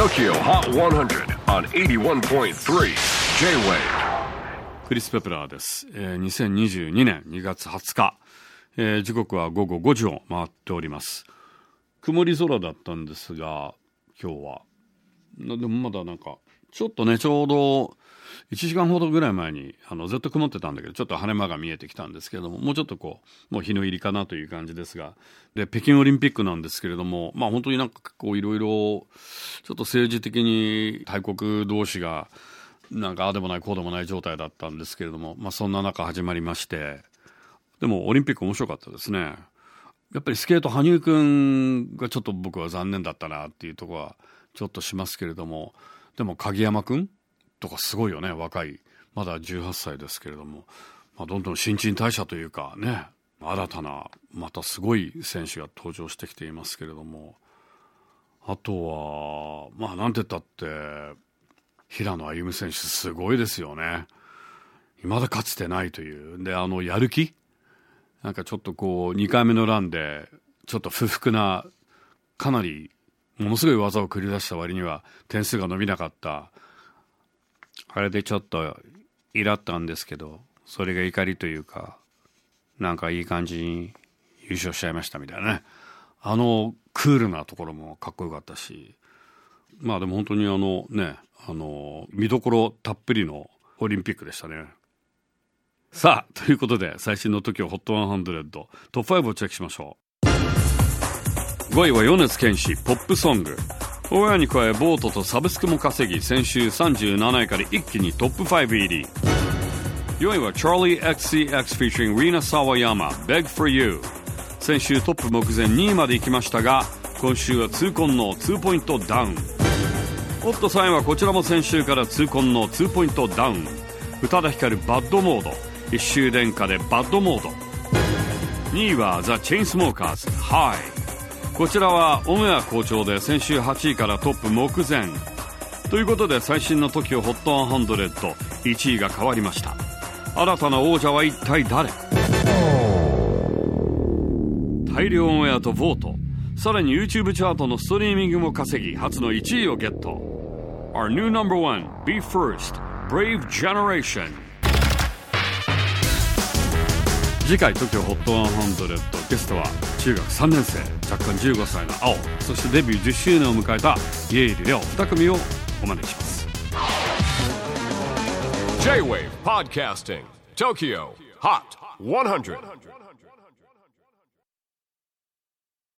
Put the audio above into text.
TOKYO HOT 100 on 81.3 J-WAVE. クリス・ペプラーです、えー2022年2月20日、えー時刻は午後5時を回っております。曇り空だったんですが今日は。なでもまだなんかちょっとねちょうど1時間ほどぐらい前にあのずっと曇ってたんだけどちょっと晴れ間が見えてきたんですけれどももうちょっとこうもう日の入りかなという感じですがで北京オリンピックなんですけれどもまあ本当になんかこういろいろちょっと政治的に大国同士がなんかああでもないこうでもない状態だったんですけれども、まあ、そんな中始まりましてでもオリンピック面白かったですね。やっぱりスケート羽生君がちょっと僕は残念だったなっていうところはちょっとしますけれどもでも鍵山君？とかすごいよね若い。まだ18歳ですけれども、まあ、どんどん新陳代謝というかね。新たなまたすごい選手が登場してきていますけれども。あとはまあなんて言ったって平野歩夢選手すごいですよね。未だかつてないという。であのやる気？なんかちょっとこう2回目のランでちょっと不服なかなりものすごい技を繰り出した割には点数が伸びなかった。あれでちょっとイラったんですけどそれが怒りというかなんかいい感じに優勝しちゃいましたみたいなね。あのクールなところもかっこよかったし。まあでも本当にあのねあの見どころたっぷりのオリンピックでしたね。さあということで最新の TOKIOHOT100 トップ5をチェックしましょう。5位は米津玄師ポップソング。オンエアに加えボートとサブスクも稼ぎ先週37位から一気にトップ5入り。4位は CharlieXCX featuring Rina Sawayama Beg for You 先週トップ目前2位まで行きましたが今週は痛恨の2ポイントダウン。おっと3位はこちらも先週から痛恨の2ポイントダウン。宇多田ヒカルバッドモード。一周殿下でバッドモード。2位はザ・チェインスモーカーズ Hi こちらはオンエア好調で先週8位からトップ目前。ということで最新の TOKIOHOT1001 位が変わりました。新たな王者は一体誰？大量オンエアとボート。さらに YouTube チャートのストリーミングも稼ぎ初の1位をゲット。Our new number one Be First Brave Generation 次回 TOKIOHOT100 ゲストは中学3年生若干15歳の青そしてデビュー10周年を迎えた家入レオ2組をお招きします。J-WAVE PODCASTING TOKYO HOT 100